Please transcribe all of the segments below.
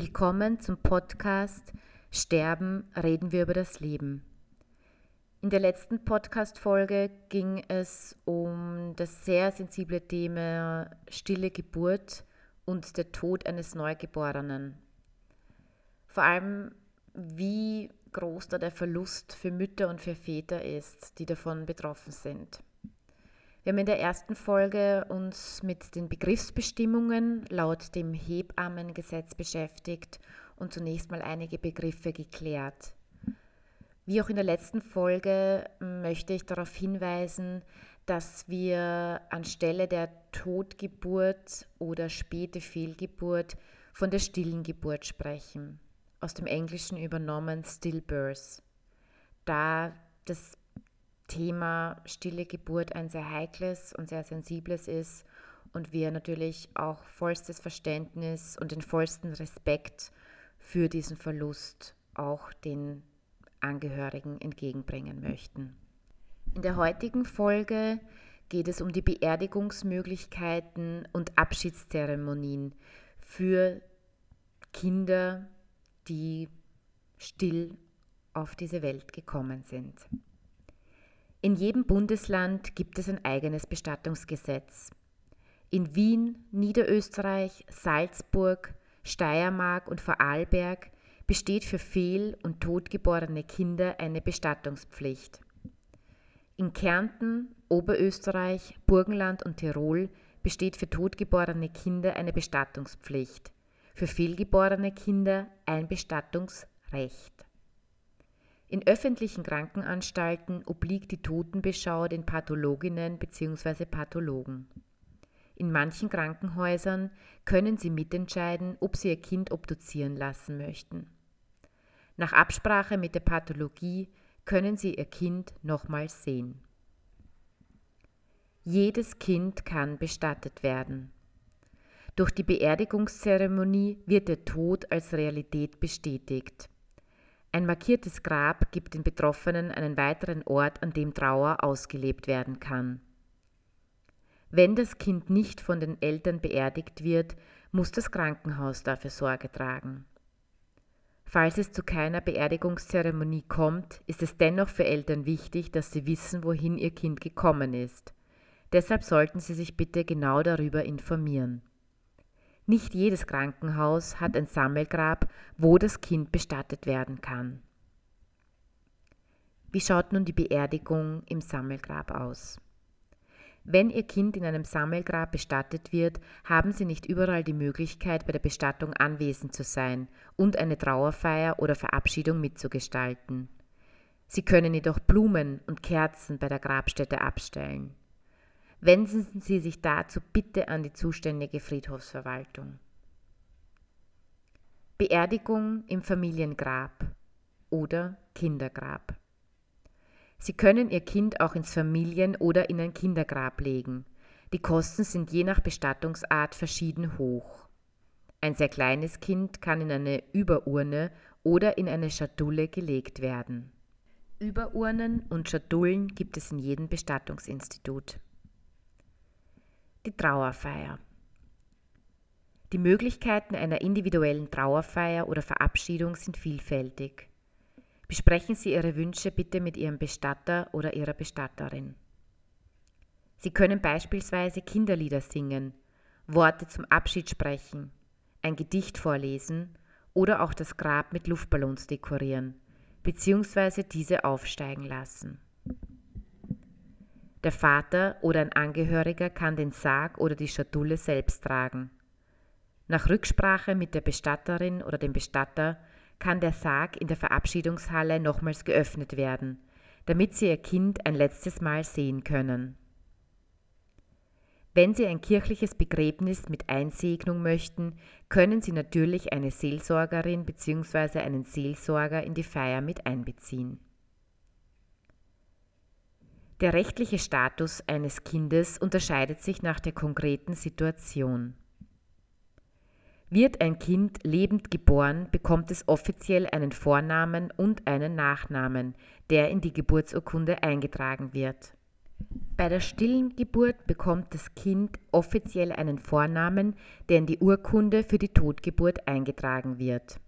Willkommen zum Podcast Sterben, reden wir über das Leben. In der letzten Podcast-Folge ging es um das sehr sensible Thema stille Geburt und der Tod eines Neugeborenen. Vor allem, wie groß da der Verlust für Mütter und für Väter ist, die davon betroffen sind. Wir haben in der ersten Folge uns mit den Begriffsbestimmungen laut dem Hebammengesetz beschäftigt und zunächst mal einige Begriffe geklärt. Wie auch in der letzten Folge möchte ich darauf hinweisen, dass wir anstelle der Totgeburt oder späte Fehlgeburt von der stillen Geburt sprechen, aus dem Englischen übernommen Stillbirth, da das Thema stille Geburt ein sehr heikles und sehr sensibles ist und wir natürlich auch vollstes Verständnis und den vollsten Respekt für diesen Verlust auch den Angehörigen entgegenbringen möchten. In der heutigen Folge geht es um die Beerdigungsmöglichkeiten und Abschiedszeremonien für Kinder, die still auf diese Welt gekommen sind. In jedem Bundesland gibt es ein eigenes Bestattungsgesetz. In Wien, Niederösterreich, Salzburg, Steiermark und Vorarlberg besteht für fehl- und totgeborene Kinder eine Bestattungspflicht. In Kärnten, Oberösterreich, Burgenland und Tirol besteht für totgeborene Kinder eine Bestattungspflicht, für fehlgeborene Kinder ein Bestattungsrecht. In öffentlichen Krankenanstalten obliegt die Totenbeschau den Pathologinnen bzw. Pathologen. In manchen Krankenhäusern können sie mitentscheiden, ob sie ihr Kind obduzieren lassen möchten. Nach Absprache mit der Pathologie können sie ihr Kind nochmals sehen. Jedes Kind kann bestattet werden. Durch die Beerdigungszeremonie wird der Tod als Realität bestätigt. Ein markiertes Grab gibt den Betroffenen einen weiteren Ort, an dem Trauer ausgelebt werden kann. Wenn das Kind nicht von den Eltern beerdigt wird, muss das Krankenhaus dafür Sorge tragen. Falls es zu keiner Beerdigungszeremonie kommt, ist es dennoch für Eltern wichtig, dass sie wissen, wohin ihr Kind gekommen ist. Deshalb sollten Sie sich bitte genau darüber informieren. Nicht jedes Krankenhaus hat ein Sammelgrab, wo das Kind bestattet werden kann. Wie schaut nun die Beerdigung im Sammelgrab aus? Wenn Ihr Kind in einem Sammelgrab bestattet wird, haben Sie nicht überall die Möglichkeit, bei der Bestattung anwesend zu sein und eine Trauerfeier oder Verabschiedung mitzugestalten. Sie können jedoch Blumen und Kerzen bei der Grabstätte abstellen. Wenden Sie sich dazu bitte an die zuständige Friedhofsverwaltung. Beerdigung im Familiengrab oder Kindergrab. Sie können Ihr Kind auch ins Familien- oder in ein Kindergrab legen. Die Kosten sind je nach Bestattungsart verschieden hoch. Ein sehr kleines Kind kann in eine Überurne oder in eine Schatulle gelegt werden. Überurnen und Schatullen gibt es in jedem Bestattungsinstitut die Trauerfeier. Die Möglichkeiten einer individuellen Trauerfeier oder Verabschiedung sind vielfältig. Besprechen Sie Ihre Wünsche bitte mit Ihrem Bestatter oder Ihrer Bestatterin. Sie können beispielsweise Kinderlieder singen, Worte zum Abschied sprechen, ein Gedicht vorlesen oder auch das Grab mit Luftballons dekorieren, bzw. diese aufsteigen lassen. Der Vater oder ein Angehöriger kann den Sarg oder die Schatulle selbst tragen. Nach Rücksprache mit der Bestatterin oder dem Bestatter kann der Sarg in der Verabschiedungshalle nochmals geöffnet werden, damit Sie Ihr Kind ein letztes Mal sehen können. Wenn Sie ein kirchliches Begräbnis mit Einsegnung möchten, können Sie natürlich eine Seelsorgerin bzw. einen Seelsorger in die Feier mit einbeziehen. Der rechtliche Status eines Kindes unterscheidet sich nach der konkreten Situation. Wird ein Kind lebend geboren, bekommt es offiziell einen Vornamen und einen Nachnamen, der in die Geburtsurkunde eingetragen wird. Bei der stillen Geburt bekommt das Kind offiziell einen Vornamen, der in die Urkunde für die Totgeburt eingetragen wird.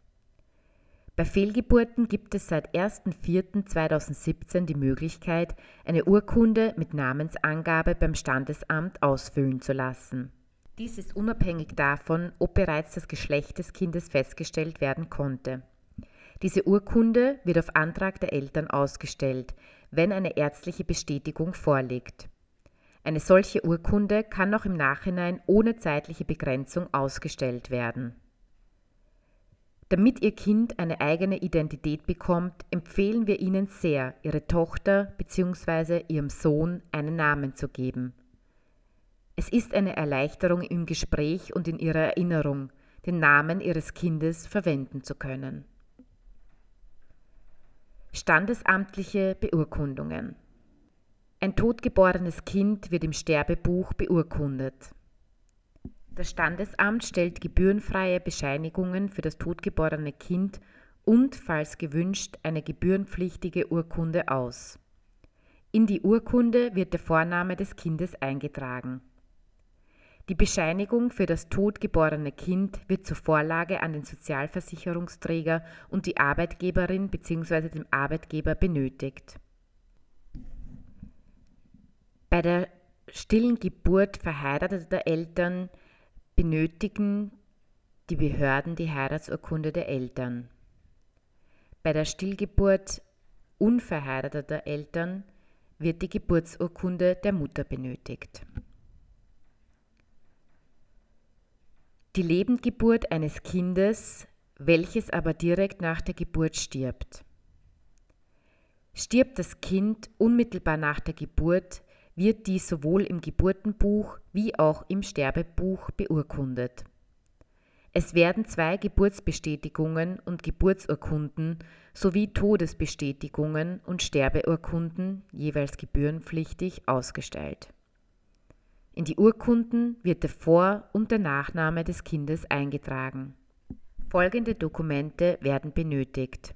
Bei Fehlgeburten gibt es seit 1.4.2017 die Möglichkeit, eine Urkunde mit Namensangabe beim Standesamt ausfüllen zu lassen. Dies ist unabhängig davon, ob bereits das Geschlecht des Kindes festgestellt werden konnte. Diese Urkunde wird auf Antrag der Eltern ausgestellt, wenn eine ärztliche Bestätigung vorliegt. Eine solche Urkunde kann auch im Nachhinein ohne zeitliche Begrenzung ausgestellt werden. Damit Ihr Kind eine eigene Identität bekommt, empfehlen wir Ihnen sehr, Ihre Tochter bzw. Ihrem Sohn einen Namen zu geben. Es ist eine Erleichterung im Gespräch und in Ihrer Erinnerung, den Namen Ihres Kindes verwenden zu können. Standesamtliche Beurkundungen Ein totgeborenes Kind wird im Sterbebuch beurkundet. Das Standesamt stellt gebührenfreie Bescheinigungen für das totgeborene Kind und, falls gewünscht, eine gebührenpflichtige Urkunde aus. In die Urkunde wird der Vorname des Kindes eingetragen. Die Bescheinigung für das totgeborene Kind wird zur Vorlage an den Sozialversicherungsträger und die Arbeitgeberin bzw. dem Arbeitgeber benötigt. Bei der stillen Geburt verheirateter Eltern benötigen die Behörden die Heiratsurkunde der Eltern. Bei der Stillgeburt unverheirateter Eltern wird die Geburtsurkunde der Mutter benötigt. Die Lebendgeburt eines Kindes, welches aber direkt nach der Geburt stirbt. Stirbt das Kind unmittelbar nach der Geburt, wird dies sowohl im Geburtenbuch wie auch im Sterbebuch beurkundet. Es werden zwei Geburtsbestätigungen und Geburtsurkunden sowie Todesbestätigungen und Sterbeurkunden jeweils gebührenpflichtig ausgestellt. In die Urkunden wird der Vor- und der Nachname des Kindes eingetragen. Folgende Dokumente werden benötigt.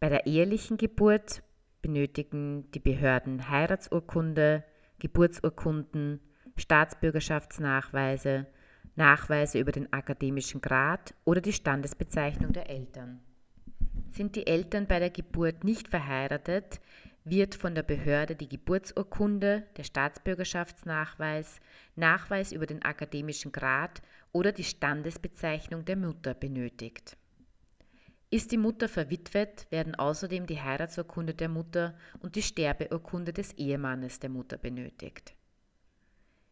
Bei der ehelichen Geburt benötigen die Behörden Heiratsurkunde, Geburtsurkunden, Staatsbürgerschaftsnachweise, Nachweise über den akademischen Grad oder die Standesbezeichnung der Eltern. Sind die Eltern bei der Geburt nicht verheiratet, wird von der Behörde die Geburtsurkunde, der Staatsbürgerschaftsnachweis, Nachweis über den akademischen Grad oder die Standesbezeichnung der Mutter benötigt. Ist die Mutter verwitwet, werden außerdem die Heiratsurkunde der Mutter und die Sterbeurkunde des Ehemannes der Mutter benötigt.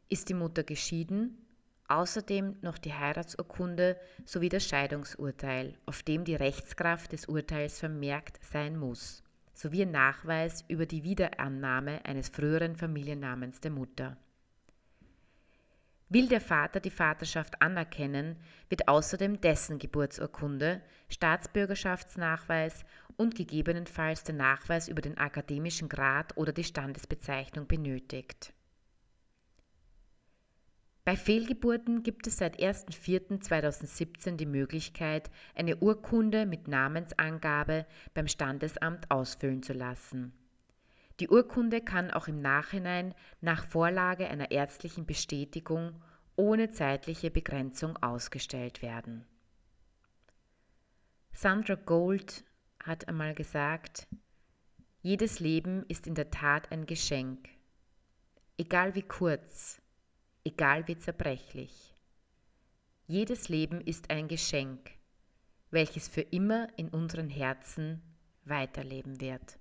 Ist die Mutter geschieden, außerdem noch die Heiratsurkunde sowie das Scheidungsurteil, auf dem die Rechtskraft des Urteils vermerkt sein muss, sowie ein Nachweis über die Wiederannahme eines früheren Familiennamens der Mutter. Will der Vater die Vaterschaft anerkennen, wird außerdem dessen Geburtsurkunde, Staatsbürgerschaftsnachweis und gegebenenfalls der Nachweis über den akademischen Grad oder die Standesbezeichnung benötigt. Bei Fehlgeburten gibt es seit 1.4.2017 die Möglichkeit, eine Urkunde mit Namensangabe beim Standesamt ausfüllen zu lassen. Die Urkunde kann auch im Nachhinein nach Vorlage einer ärztlichen Bestätigung ohne zeitliche Begrenzung ausgestellt werden. Sandra Gold hat einmal gesagt, jedes Leben ist in der Tat ein Geschenk, egal wie kurz, egal wie zerbrechlich. Jedes Leben ist ein Geschenk, welches für immer in unseren Herzen weiterleben wird.